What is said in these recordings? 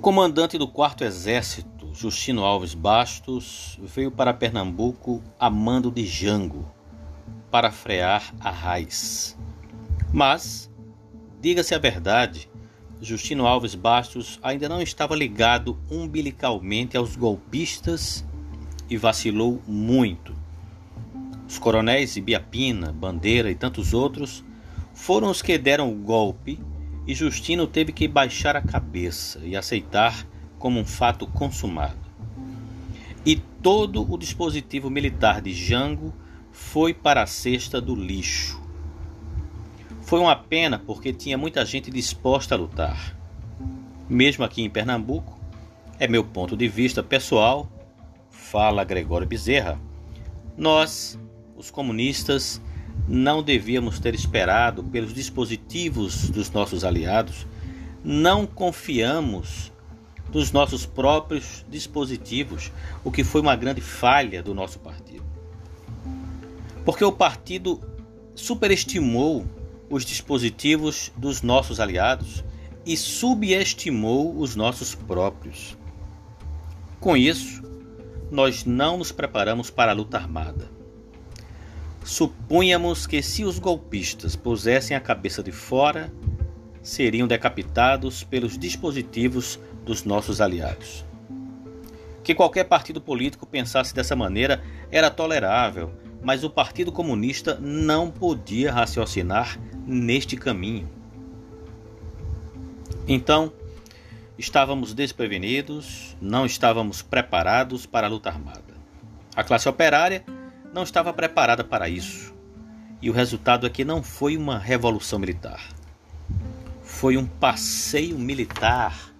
comandante do 4 Exército, Justino Alves Bastos, veio para Pernambuco a mando de Jango para frear a raiz. Mas, diga-se a verdade, Justino Alves Bastos ainda não estava ligado umbilicalmente aos golpistas e vacilou muito. Os coronéis Ibiapina, Bandeira e tantos outros foram os que deram o golpe e Justino teve que baixar a cabeça e aceitar como um fato consumado. E todo o dispositivo militar de Jango foi para a cesta do lixo. Foi uma pena porque tinha muita gente disposta a lutar. Mesmo aqui em Pernambuco, é meu ponto de vista pessoal, fala Gregório Bezerra, nós, os comunistas, não devíamos ter esperado pelos dispositivos dos nossos aliados, não confiamos nos nossos próprios dispositivos, o que foi uma grande falha do nosso partido. Porque o partido superestimou os dispositivos dos nossos aliados e subestimou os nossos próprios. Com isso, nós não nos preparamos para a luta armada. Supunhamos que se os golpistas pusessem a cabeça de fora, seriam decapitados pelos dispositivos dos nossos aliados. Que qualquer partido político pensasse dessa maneira era tolerável, mas o Partido Comunista não podia raciocinar neste caminho. Então, estávamos desprevenidos, não estávamos preparados para a luta armada. A classe operária não estava preparada para isso. E o resultado é que não foi uma revolução militar. Foi um passeio militar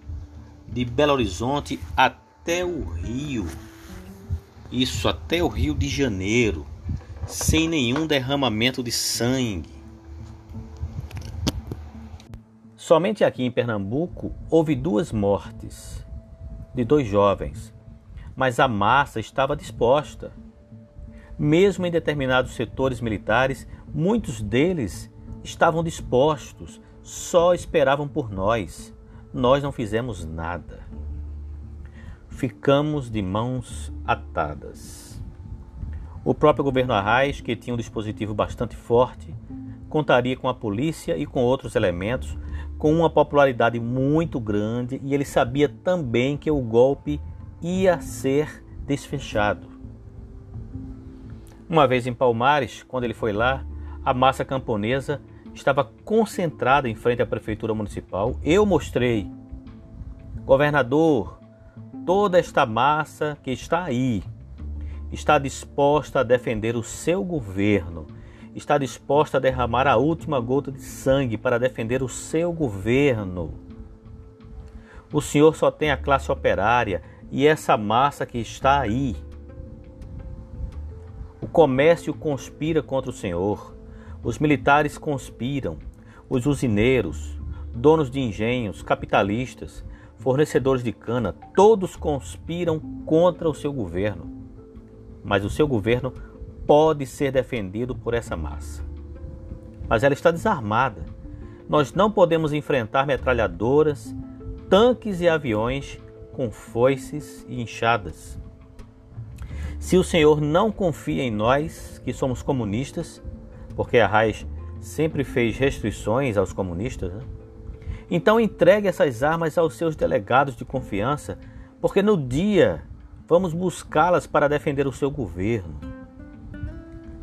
de Belo Horizonte até o Rio. Isso, até o Rio de Janeiro, sem nenhum derramamento de sangue. Somente aqui em Pernambuco houve duas mortes de dois jovens, mas a massa estava disposta mesmo em determinados setores militares, muitos deles estavam dispostos, só esperavam por nós. Nós não fizemos nada. Ficamos de mãos atadas. O próprio governo Arraes, que tinha um dispositivo bastante forte, contaria com a polícia e com outros elementos, com uma popularidade muito grande, e ele sabia também que o golpe ia ser desfechado. Uma vez em Palmares, quando ele foi lá, a massa camponesa estava concentrada em frente à prefeitura municipal. Eu mostrei, governador, toda esta massa que está aí está disposta a defender o seu governo, está disposta a derramar a última gota de sangue para defender o seu governo. O senhor só tem a classe operária e essa massa que está aí comércio conspira contra o Senhor, os militares conspiram, os usineiros, donos de engenhos, capitalistas, fornecedores de cana, todos conspiram contra o seu governo. Mas o seu governo pode ser defendido por essa massa. Mas ela está desarmada. Nós não podemos enfrentar metralhadoras, tanques e aviões com foices e enxadas. Se o Senhor não confia em nós, que somos comunistas, porque a Raiz sempre fez restrições aos comunistas, né? então entregue essas armas aos seus delegados de confiança, porque no dia vamos buscá-las para defender o seu governo.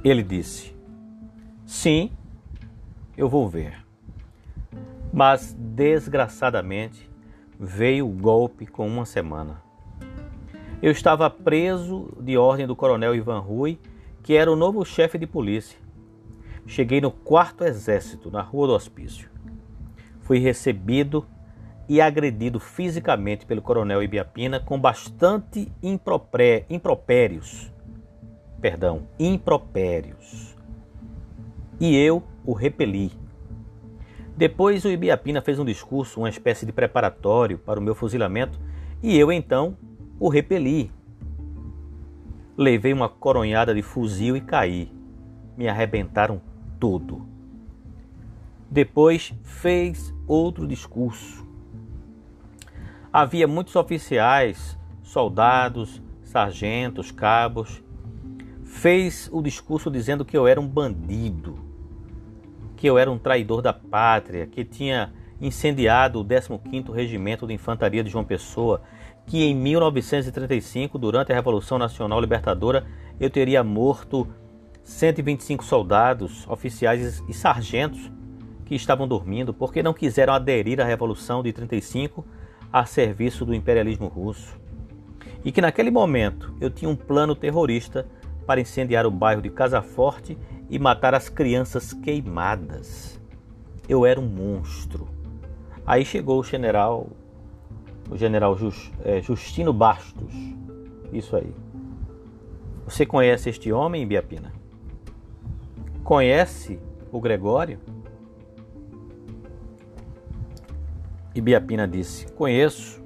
Ele disse: Sim, eu vou ver. Mas desgraçadamente veio o golpe com uma semana. Eu estava preso de ordem do coronel Ivan Rui, que era o novo chefe de polícia. Cheguei no quarto exército, na rua do hospício. Fui recebido e agredido fisicamente pelo coronel Ibiapina com bastante impropré, impropérios. Perdão, impropérios. E eu o repeli. Depois o Ibiapina fez um discurso, uma espécie de preparatório para o meu fuzilamento, e eu então o repeli. Levei uma coronhada de fuzil e caí. Me arrebentaram todo. Depois fez outro discurso. Havia muitos oficiais, soldados, sargentos, cabos. Fez o discurso dizendo que eu era um bandido, que eu era um traidor da pátria, que tinha incendiado o 15º Regimento de Infantaria de João Pessoa, que em 1935, durante a Revolução Nacional Libertadora, eu teria morto 125 soldados, oficiais e sargentos que estavam dormindo porque não quiseram aderir à Revolução de 35 a serviço do imperialismo russo. E que naquele momento eu tinha um plano terrorista para incendiar o bairro de Casa Forte e matar as crianças queimadas. Eu era um monstro. Aí chegou o general, o general é, Justino Bastos. Isso aí. Você conhece este homem, Biapina? Conhece o Gregório? E Biapina disse: Conheço.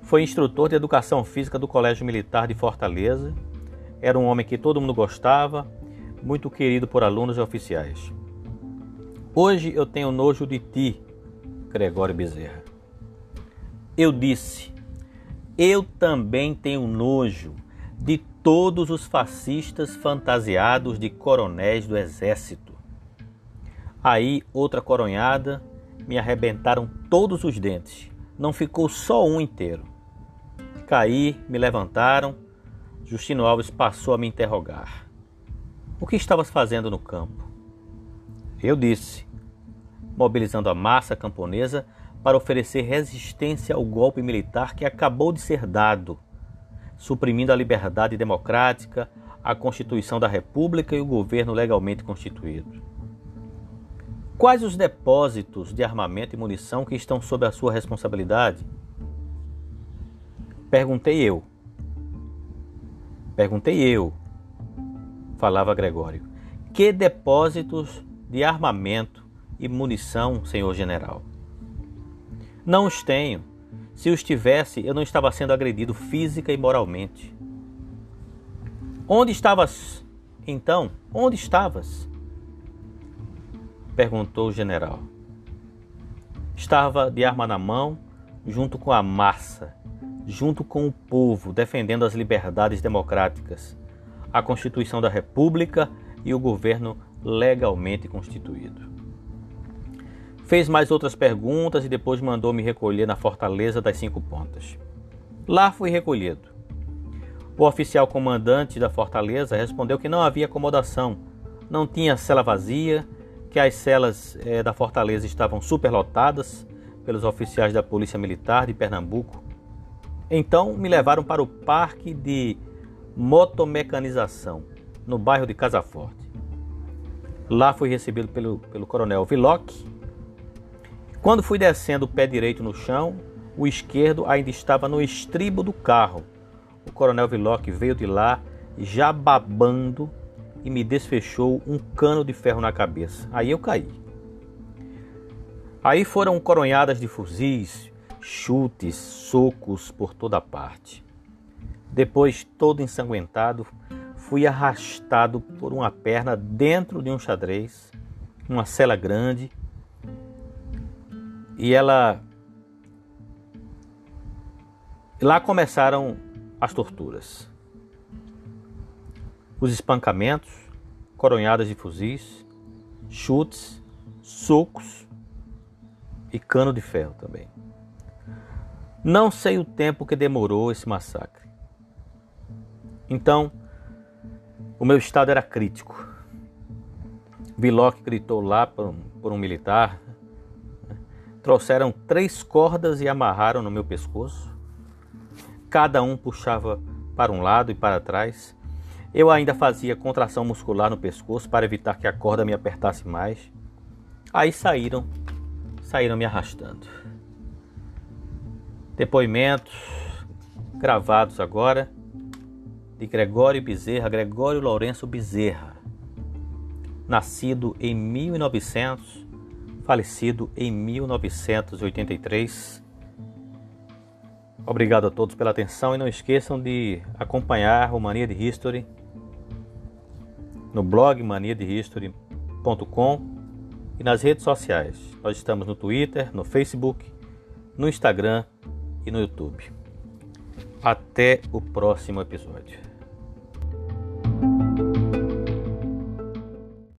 Foi instrutor de educação física do Colégio Militar de Fortaleza. Era um homem que todo mundo gostava, muito querido por alunos e oficiais. Hoje eu tenho nojo de ti, Gregório Bezerra. Eu disse: Eu também tenho nojo de todos os fascistas fantasiados de coronéis do exército. Aí, outra coronhada, me arrebentaram todos os dentes. Não ficou só um inteiro. Caí, me levantaram. Justino Alves passou a me interrogar. O que estavas fazendo no campo? Eu disse: mobilizando a massa camponesa para oferecer resistência ao golpe militar que acabou de ser dado, suprimindo a liberdade democrática, a Constituição da República e o governo legalmente constituído. Quais os depósitos de armamento e munição que estão sob a sua responsabilidade? Perguntei eu. Perguntei eu, falava Gregório. Que depósitos de armamento e munição, senhor general. Não os tenho. Se os tivesse, eu não estava sendo agredido física e moralmente. Onde estavas então? Onde estavas? Perguntou o general. Estava de arma na mão, junto com a massa, junto com o povo, defendendo as liberdades democráticas, a Constituição da República e o governo legalmente constituído. Fez mais outras perguntas e depois mandou me recolher na Fortaleza das Cinco Pontas. Lá fui recolhido. O oficial comandante da fortaleza respondeu que não havia acomodação, não tinha cela vazia, que as celas eh, da fortaleza estavam superlotadas pelos oficiais da Polícia Militar de Pernambuco. Então me levaram para o Parque de Motomecanização, no bairro de Casa Forte. Lá fui recebido pelo, pelo coronel Viloc, quando fui descendo o pé direito no chão, o esquerdo ainda estava no estribo do carro. O coronel Villoc veio de lá, já babando, e me desfechou um cano de ferro na cabeça. Aí eu caí. Aí foram coronhadas de fuzis, chutes, socos por toda parte. Depois, todo ensanguentado, fui arrastado por uma perna dentro de um xadrez, uma cela grande e ela. Lá começaram as torturas. Os espancamentos, coronhadas de fuzis, chutes, socos e cano de ferro também. Não sei o tempo que demorou esse massacre. Então, o meu estado era crítico. Viloc gritou lá por um, por um militar, Trouxeram três cordas e amarraram no meu pescoço. Cada um puxava para um lado e para trás. Eu ainda fazia contração muscular no pescoço para evitar que a corda me apertasse mais. Aí saíram, saíram me arrastando. Depoimentos gravados agora de Gregório Bezerra, Gregório Lourenço Bezerra, nascido em 1900 falecido em 1983. Obrigado a todos pela atenção e não esqueçam de acompanhar o Mania de History no blog maniadehistory.com e nas redes sociais. Nós estamos no Twitter, no Facebook, no Instagram e no YouTube. Até o próximo episódio.